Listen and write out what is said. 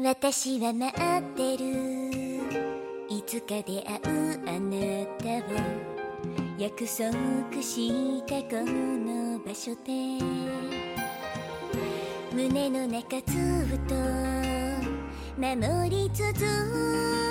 私は待ってる。いつか出会うあなたを。約束したこの場所で。胸の中ずっと守り続け